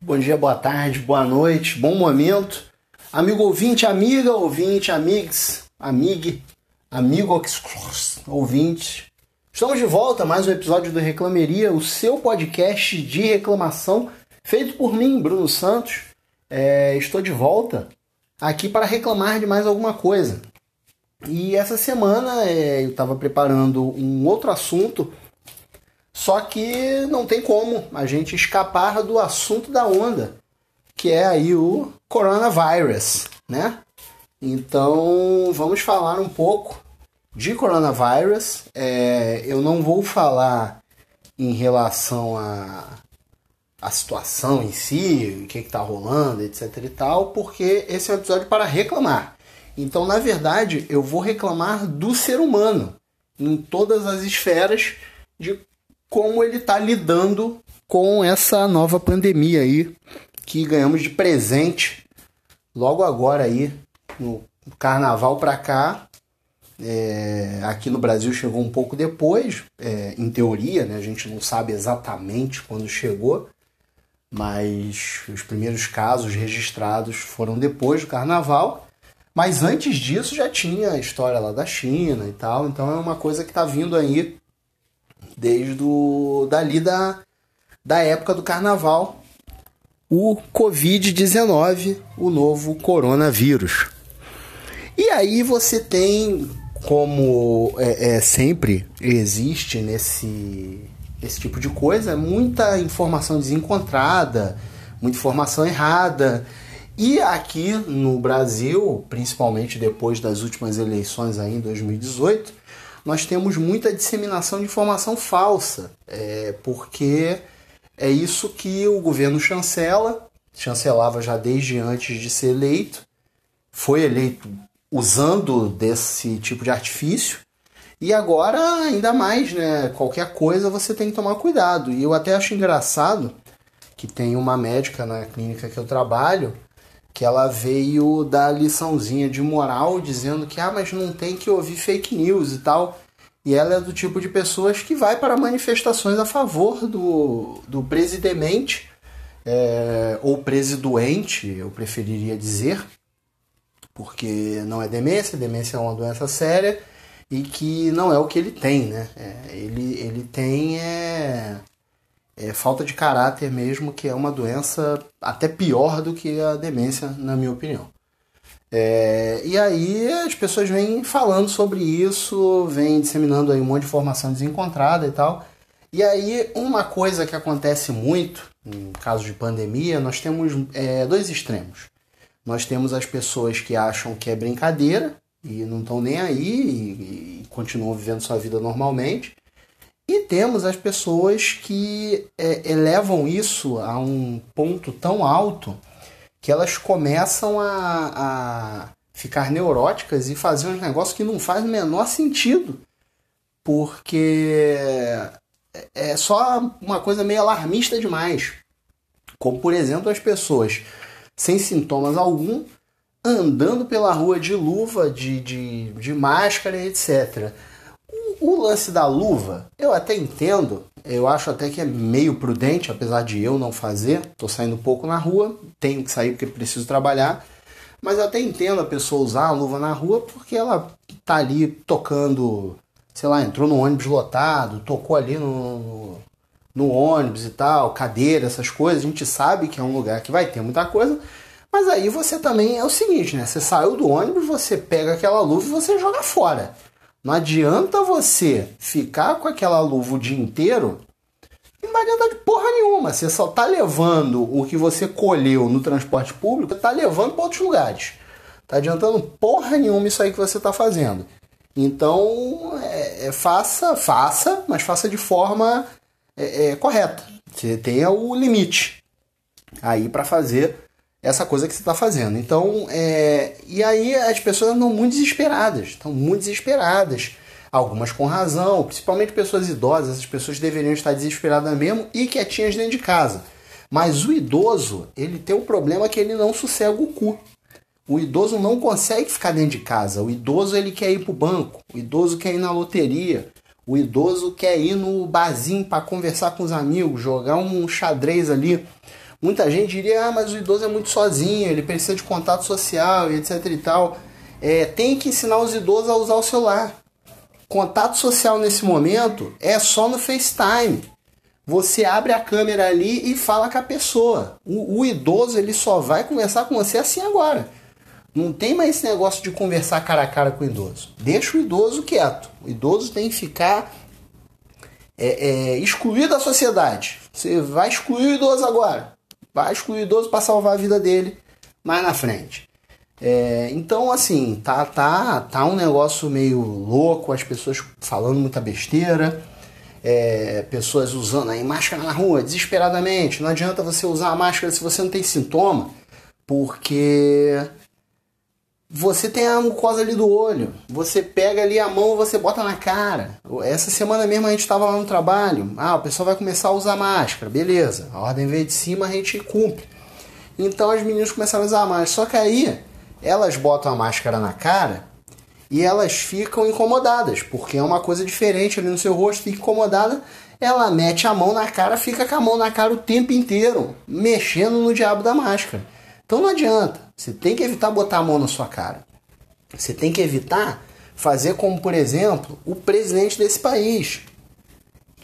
Bom dia, boa tarde, boa noite, bom momento. Amigo ouvinte, amiga, ouvinte, amigos, amigue, amigo, ouvinte. Estamos de volta mais um episódio do Reclameria, o seu podcast de reclamação, feito por mim, Bruno Santos. É, estou de volta aqui para reclamar de mais alguma coisa. E essa semana é, eu estava preparando um outro assunto, só que não tem como a gente escapar do assunto da onda, que é aí o coronavirus, né? Então vamos falar um pouco de coronavírus. É, eu não vou falar em relação a a situação em si, o que está rolando, etc e tal, porque esse é um episódio para reclamar. Então, na verdade, eu vou reclamar do ser humano em todas as esferas de como ele está lidando com essa nova pandemia aí que ganhamos de presente logo agora aí no carnaval para cá. É, aqui no Brasil chegou um pouco depois, é, em teoria, né? A gente não sabe exatamente quando chegou, mas os primeiros casos registrados foram depois do carnaval. Mas antes disso já tinha a história lá da China e tal, então é uma coisa que está vindo aí desde o, dali da, da época do carnaval. O Covid-19, o novo coronavírus. E aí você tem, como é, é, sempre existe nesse esse tipo de coisa, muita informação desencontrada, muita informação errada. E aqui no Brasil, principalmente depois das últimas eleições aí em 2018, nós temos muita disseminação de informação falsa, é, porque é isso que o governo chancela, chancelava já desde antes de ser eleito, foi eleito usando desse tipo de artifício, e agora ainda mais, né? Qualquer coisa você tem que tomar cuidado. E eu até acho engraçado que tem uma médica na clínica que eu trabalho que ela veio dar liçãozinha de moral dizendo que ah, mas não tem que ouvir fake news e tal. E ela é do tipo de pessoas que vai para manifestações a favor do, do presidente é, ou presidoente, eu preferiria dizer, porque não é demência, demência é uma doença séria e que não é o que ele tem, né? É, ele, ele tem é, é falta de caráter mesmo, que é uma doença até pior do que a demência, na minha opinião. É, e aí as pessoas vêm falando sobre isso, vêm disseminando aí um monte de informação desencontrada e tal. E aí uma coisa que acontece muito, em caso de pandemia, nós temos é, dois extremos. Nós temos as pessoas que acham que é brincadeira e não estão nem aí e, e continuam vivendo sua vida normalmente. E temos as pessoas que é, elevam isso a um ponto tão alto que elas começam a, a ficar neuróticas e fazer uns negócios que não faz o menor sentido. Porque é só uma coisa meio alarmista demais. Como, por exemplo, as pessoas sem sintomas algum andando pela rua de luva, de, de, de máscara, etc. O lance da luva, eu até entendo, eu acho até que é meio prudente, apesar de eu não fazer. Estou saindo pouco na rua, tenho que sair porque preciso trabalhar. Mas eu até entendo a pessoa usar a luva na rua porque ela tá ali tocando, sei lá, entrou no ônibus lotado, tocou ali no, no ônibus e tal, cadeira, essas coisas. A gente sabe que é um lugar que vai ter muita coisa. Mas aí você também é o seguinte, né? Você saiu do ônibus, você pega aquela luva e você joga fora. Não adianta você ficar com aquela luva o dia inteiro e não vai adiantar de porra nenhuma. Você só tá levando o que você colheu no transporte público, tá levando para outros lugares. Tá adiantando porra nenhuma isso aí que você tá fazendo. Então, é, é, faça, faça, mas faça de forma é, é correta. Você tenha o limite aí para fazer essa coisa que você está fazendo. Então, é... e aí as pessoas andam muito desesperadas, estão muito desesperadas. Algumas com razão, principalmente pessoas idosas, essas pessoas deveriam estar desesperadas mesmo e quietinhas dentro de casa. Mas o idoso, ele tem um problema que ele não sossega o cu. O idoso não consegue ficar dentro de casa. O idoso ele quer ir para o banco. O idoso quer ir na loteria. O idoso quer ir no barzinho para conversar com os amigos, jogar um xadrez ali. Muita gente diria, ah, mas o idoso é muito sozinho, ele precisa de contato social e etc e tal. É, tem que ensinar os idosos a usar o celular. Contato social nesse momento é só no FaceTime. Você abre a câmera ali e fala com a pessoa. O, o idoso ele só vai conversar com você assim agora. Não tem mais esse negócio de conversar cara a cara com o idoso. Deixa o idoso quieto. O idoso tem que ficar é, é, excluído da sociedade. Você vai excluir o idoso agora. Vai excluir o idoso para salvar a vida dele mais na frente. É, então, assim, tá, tá, tá um negócio meio louco, as pessoas falando muita besteira, é, pessoas usando aí máscara na rua desesperadamente. Não adianta você usar a máscara se você não tem sintoma, porque você tem a mucosa ali do olho. Você pega ali a mão, você bota na cara. Essa semana mesmo a gente estava lá no trabalho. Ah, o pessoal vai começar a usar máscara. Beleza. A ordem veio de cima, a gente cumpre. Então as meninas começaram a usar máscara. Só que aí elas botam a máscara na cara e elas ficam incomodadas, porque é uma coisa diferente ali no seu rosto, fica incomodada. Ela mete a mão na cara, fica com a mão na cara o tempo inteiro, mexendo no diabo da máscara. Então não adianta. Você tem que evitar botar a mão na sua cara. Você tem que evitar fazer como, por exemplo, o presidente desse país,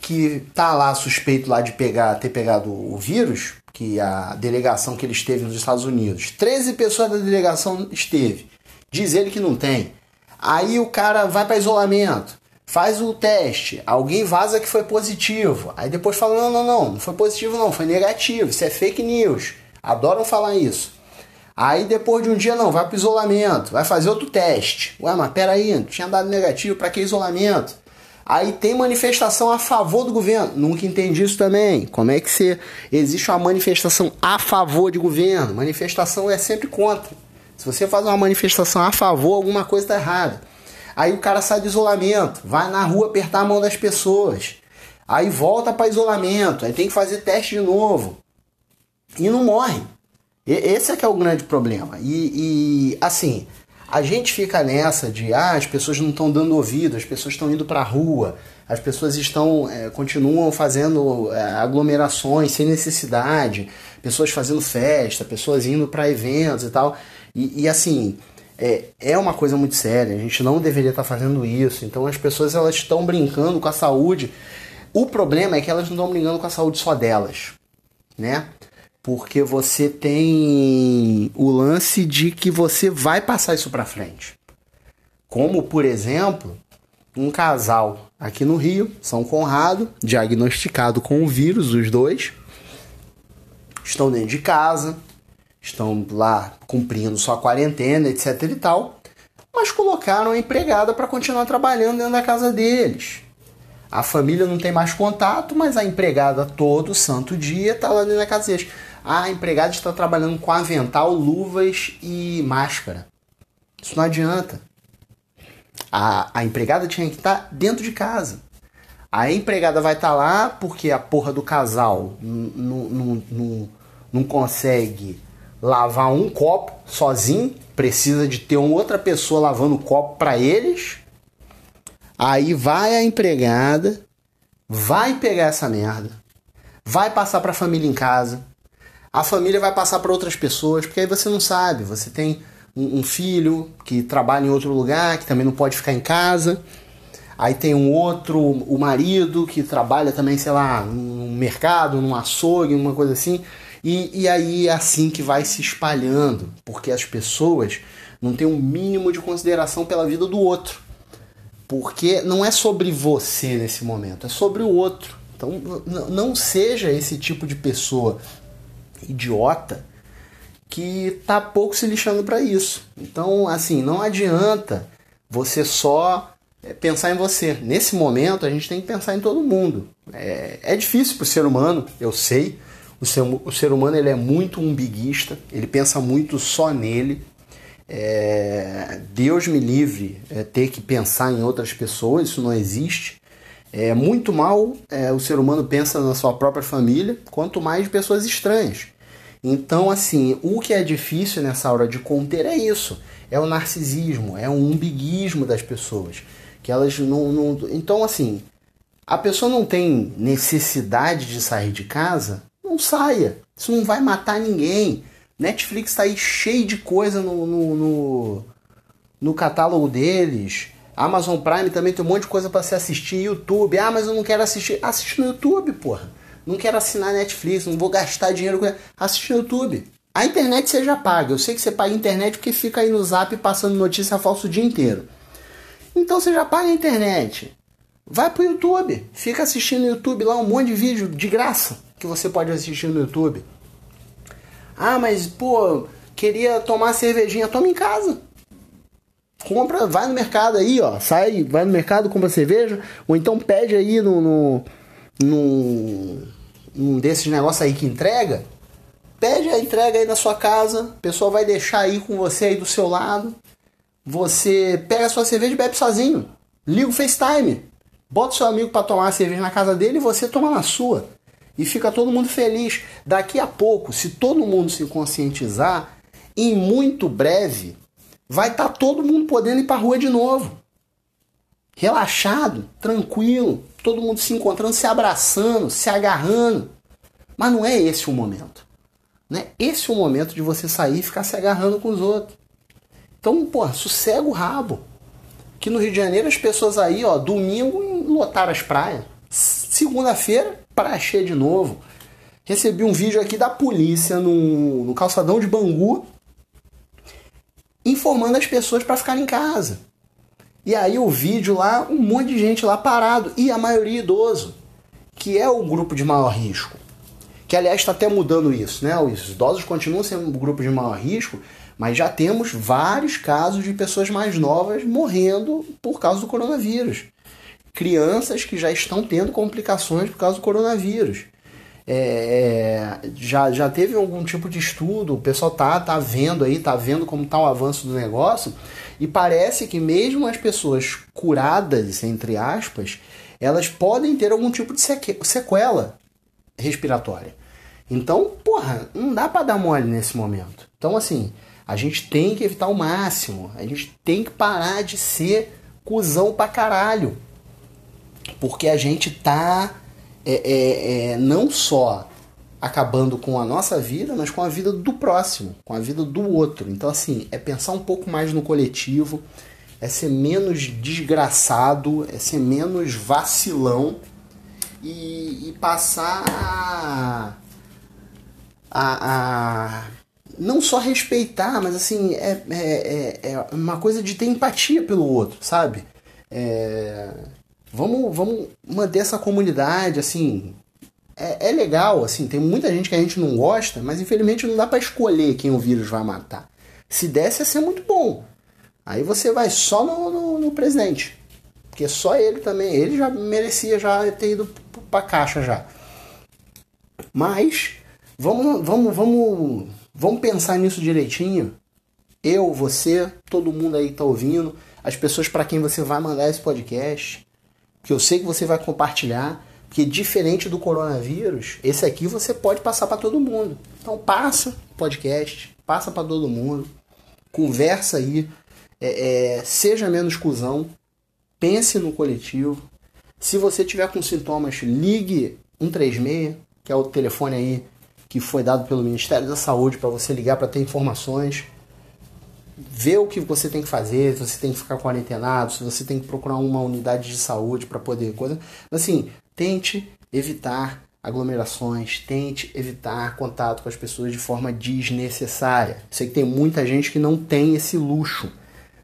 que tá lá suspeito lá de pegar, ter pegado o vírus, que a delegação que ele esteve nos Estados Unidos, 13 pessoas da delegação esteve. Diz ele que não tem. Aí o cara vai para isolamento, faz o teste, alguém vaza que foi positivo. Aí depois fala: "Não, não, não, não foi positivo não, foi negativo. Isso é fake news". Adoram falar isso. Aí depois de um dia não, vai pro isolamento, vai fazer outro teste. Ué, mas peraí, tinha dado negativo, para que isolamento? Aí tem manifestação a favor do governo. Nunca entendi isso também. Como é que você existe uma manifestação a favor de governo? Manifestação é sempre contra. Se você faz uma manifestação a favor, alguma coisa está errada. Aí o cara sai do isolamento, vai na rua apertar a mão das pessoas. Aí volta para isolamento, aí tem que fazer teste de novo. E não morre. Esse é que é o grande problema. E, e, assim, a gente fica nessa de ah, as pessoas não estão dando ouvido, as pessoas estão indo para a rua, as pessoas estão é, continuam fazendo é, aglomerações sem necessidade, pessoas fazendo festa, pessoas indo para eventos e tal. E, e assim, é, é uma coisa muito séria, a gente não deveria estar tá fazendo isso. Então as pessoas elas estão brincando com a saúde. O problema é que elas não estão brincando com a saúde só delas, né? Porque você tem o lance de que você vai passar isso para frente. Como, por exemplo, um casal aqui no Rio, São Conrado, diagnosticado com o vírus, os dois, estão dentro de casa, estão lá cumprindo sua quarentena, etc e tal, mas colocaram a empregada para continuar trabalhando dentro da casa deles. A família não tem mais contato, mas a empregada todo santo dia está lá dentro da casa deles a empregada está trabalhando com avental, luvas e máscara. Isso não adianta. A, a empregada tinha que estar dentro de casa. A empregada vai estar lá porque a porra do casal não consegue lavar um copo sozinho, precisa de ter outra pessoa lavando o copo para eles. Aí vai a empregada, vai pegar essa merda, vai passar para a família em casa, a família vai passar para outras pessoas, porque aí você não sabe. Você tem um, um, filho que trabalha em outro lugar, que também não pode ficar em casa. Aí tem um outro, o marido, que trabalha também, sei lá, num mercado, num açougue, uma coisa assim. E, e aí é assim que vai se espalhando, porque as pessoas não têm um mínimo de consideração pela vida do outro. Porque não é sobre você nesse momento, é sobre o outro. Então não seja esse tipo de pessoa idiota que tá pouco se lixando para isso. Então, assim, não adianta você só é, pensar em você. Nesse momento, a gente tem que pensar em todo mundo. É, é difícil para o ser humano, eu sei. O ser, o ser humano ele é muito umbiguista, ele pensa muito só nele. É, Deus me livre é, ter que pensar em outras pessoas, isso não existe. É muito mal é, o ser humano pensa na sua própria família, quanto mais pessoas estranhas. Então, assim, o que é difícil nessa hora de conter é isso. É o narcisismo, é o umbiguismo das pessoas. Que elas não, não. Então, assim, a pessoa não tem necessidade de sair de casa, não saia. Isso não vai matar ninguém. Netflix está aí cheio de coisa no, no, no, no, catálogo deles. Amazon Prime também tem um monte de coisa para se assistir. YouTube. Ah, mas eu não quero assistir. Assiste no YouTube, porra. Não quero assinar Netflix, não vou gastar dinheiro com. Assiste no YouTube. A internet você já paga. Eu sei que você paga a internet porque fica aí no zap passando notícia falsa o dia inteiro. Então você já paga a internet. Vai pro YouTube. Fica assistindo no YouTube lá um monte de vídeo de graça que você pode assistir no YouTube. Ah, mas pô, queria tomar cervejinha, toma em casa. Compra, vai no mercado aí, ó. Sai, vai no mercado, compra cerveja. Ou então pede aí no, no, no um desses negócios aí que entrega. Pede a entrega aí na sua casa. O pessoal vai deixar aí com você aí do seu lado. Você pega a sua cerveja e bebe sozinho. Liga o FaceTime. Bota o seu amigo para tomar a cerveja na casa dele e você toma na sua e fica todo mundo feliz. Daqui a pouco, se todo mundo se conscientizar, em muito breve vai estar tá todo mundo podendo ir para rua de novo. Relaxado, tranquilo, todo mundo se encontrando, se abraçando, se agarrando. Mas não é esse o momento. Né? Esse é o momento de você sair e ficar se agarrando com os outros. Então, pô, sossega o rabo. Que no Rio de Janeiro as pessoas aí, ó, domingo lotaram as praias. Segunda-feira, praia cheia de novo. Recebi um vídeo aqui da polícia no, no calçadão de Bangu informando as pessoas para ficar em casa. E aí o vídeo lá, um monte de gente lá parado, e a maioria idoso, que é o grupo de maior risco. Que aliás está até mudando isso, né? Os idosos continuam sendo o grupo de maior risco, mas já temos vários casos de pessoas mais novas morrendo por causa do coronavírus crianças que já estão tendo complicações por causa do coronavírus. É, já, já teve algum tipo de estudo, o pessoal tá, tá vendo aí, tá vendo como está o avanço do negócio, e parece que mesmo as pessoas curadas, entre aspas, elas podem ter algum tipo de sequela respiratória. Então, porra, não dá para dar mole nesse momento. Então, assim, a gente tem que evitar o máximo, a gente tem que parar de ser cuzão pra caralho porque a gente tá é, é, é, não só acabando com a nossa vida, mas com a vida do próximo, com a vida do outro. Então, assim, é pensar um pouco mais no coletivo, é ser menos desgraçado, é ser menos vacilão e, e passar a, a, a, não só respeitar, mas assim, é, é, é, é uma coisa de ter empatia pelo outro, sabe? É, Vamos, vamos manter essa comunidade, assim. É, é legal, assim, tem muita gente que a gente não gosta, mas infelizmente não dá para escolher quem o vírus vai matar. Se desse, ia ser muito bom. Aí você vai só no, no, no presidente. Porque só ele também, ele já merecia já ter ido pra caixa já. Mas vamos, vamos, vamos, vamos pensar nisso direitinho. Eu, você, todo mundo aí que tá ouvindo, as pessoas para quem você vai mandar esse podcast que eu sei que você vai compartilhar, que diferente do coronavírus, esse aqui você pode passar para todo mundo. Então passa podcast, passa para todo mundo, conversa aí, é, é, seja menos cuzão, pense no coletivo. Se você tiver com sintomas, ligue 136, que é o telefone aí que foi dado pelo Ministério da Saúde para você ligar para ter informações ver o que você tem que fazer, se você tem que ficar quarentenado, se você tem que procurar uma unidade de saúde para poder coisa. Assim, tente evitar aglomerações, tente evitar contato com as pessoas de forma desnecessária. Sei que tem muita gente que não tem esse luxo.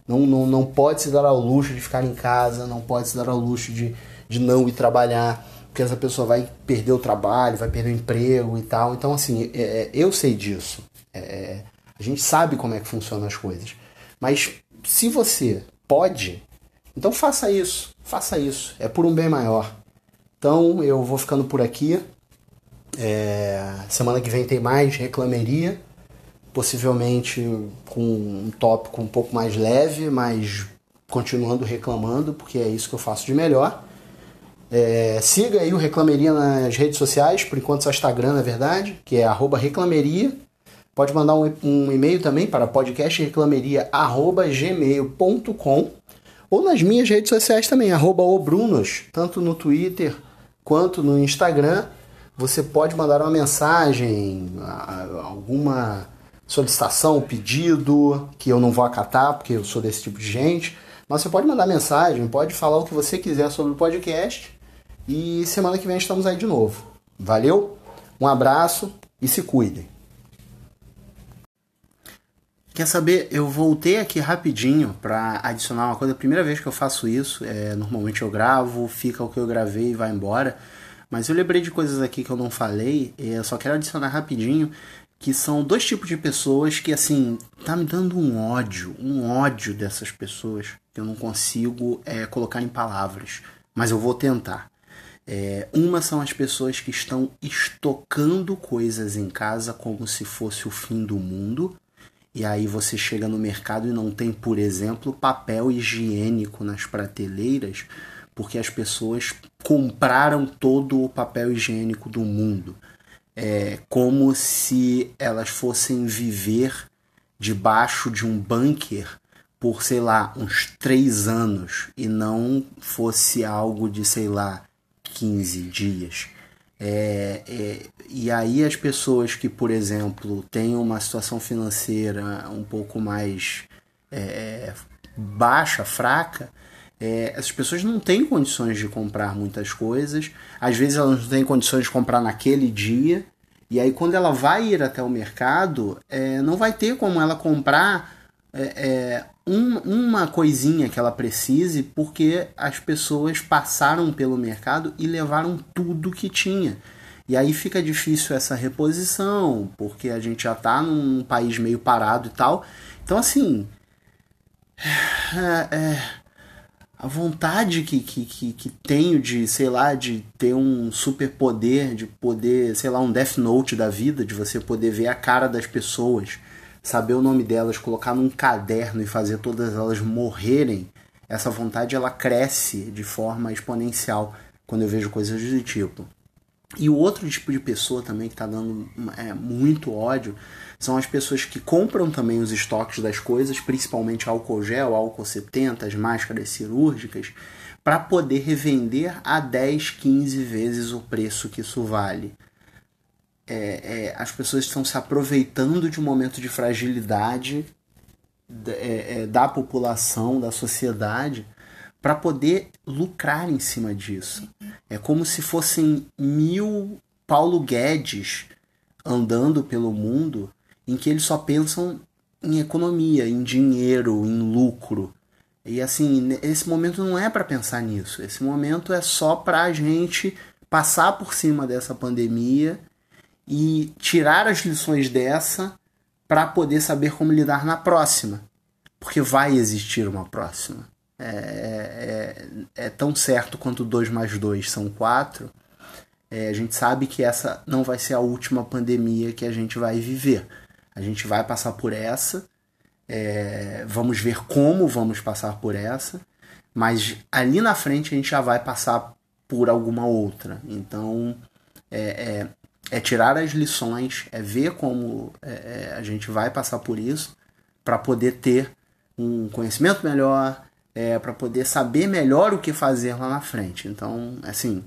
Não, não, não pode se dar ao luxo de ficar em casa, não pode se dar ao luxo de, de não ir trabalhar, porque essa pessoa vai perder o trabalho, vai perder o emprego e tal. Então, assim, é, é eu sei disso. É, a gente sabe como é que funcionam as coisas. Mas se você pode, então faça isso. Faça isso. É por um bem maior. Então eu vou ficando por aqui. É... Semana que vem tem mais reclameria. Possivelmente com um tópico um pouco mais leve, mas continuando reclamando, porque é isso que eu faço de melhor. É, siga aí o Reclameria nas redes sociais, por enquanto só Instagram, na verdade, que é reclameria. Pode mandar um, um e-mail também para podcastreclameria.gmail.com ou nas minhas redes sociais também, arroba obrunos, tanto no Twitter quanto no Instagram. você pode mandar uma mensagem, alguma solicitação, pedido, que eu não vou acatar, porque eu sou desse tipo de gente. Mas você pode mandar mensagem, pode falar o que você quiser sobre o podcast. E semana que vem estamos aí de novo. Valeu? Um abraço e se cuidem. Quer saber? Eu voltei aqui rapidinho para adicionar uma coisa. Primeira vez que eu faço isso, é, normalmente eu gravo, fica o que eu gravei e vai embora. Mas eu lembrei de coisas aqui que eu não falei, eu só quero adicionar rapidinho, que são dois tipos de pessoas que, assim, tá me dando um ódio, um ódio dessas pessoas que eu não consigo é, colocar em palavras, mas eu vou tentar. É, uma são as pessoas que estão estocando coisas em casa como se fosse o fim do mundo, e aí você chega no mercado e não tem, por exemplo, papel higiênico nas prateleiras, porque as pessoas compraram todo o papel higiênico do mundo. É como se elas fossem viver debaixo de um bunker por, sei lá, uns três anos e não fosse algo de, sei lá, 15 dias. É, é, e aí as pessoas que, por exemplo, têm uma situação financeira um pouco mais é, baixa, fraca, é, essas pessoas não têm condições de comprar muitas coisas. Às vezes elas não têm condições de comprar naquele dia. E aí quando ela vai ir até o mercado, é, não vai ter como ela comprar é, um, uma coisinha que ela precise, porque as pessoas passaram pelo mercado e levaram tudo que tinha. E aí fica difícil essa reposição, porque a gente já está num país meio parado e tal. Então, assim. É, é, a vontade que, que, que, que, tenho de, sei lá, de ter um superpoder, de poder, sei lá, um Death Note da vida, de você poder ver a cara das pessoas saber o nome delas, colocar num caderno e fazer todas elas morrerem, essa vontade ela cresce de forma exponencial quando eu vejo coisas do tipo. E o outro tipo de pessoa também que está dando é, muito ódio são as pessoas que compram também os estoques das coisas, principalmente álcool gel, álcool 70, as máscaras cirúrgicas, para poder revender a 10, 15 vezes o preço que isso vale é, é, as pessoas estão se aproveitando de um momento de fragilidade é, é, da população, da sociedade, para poder lucrar em cima disso. É como se fossem mil Paulo Guedes andando pelo mundo em que eles só pensam em economia, em dinheiro, em lucro. E assim, esse momento não é para pensar nisso. Esse momento é só para a gente passar por cima dessa pandemia e tirar as lições dessa para poder saber como lidar na próxima. Porque vai existir uma próxima. É, é, é tão certo quanto 2 mais 2 são 4. É, a gente sabe que essa não vai ser a última pandemia que a gente vai viver. A gente vai passar por essa. É, vamos ver como vamos passar por essa. Mas ali na frente a gente já vai passar por alguma outra. Então, é, é, tirar as lições, é ver como é, é a gente vai passar por isso para poder ter um conhecimento melhor, é, para poder saber melhor o que fazer lá na frente. Então, assim,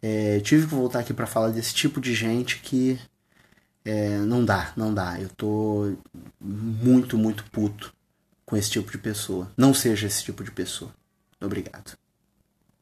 é, tive que voltar aqui para falar desse tipo de gente que é, não dá, não dá. Eu tô muito, muito puto com esse tipo de pessoa. Não seja esse tipo de pessoa. Obrigado.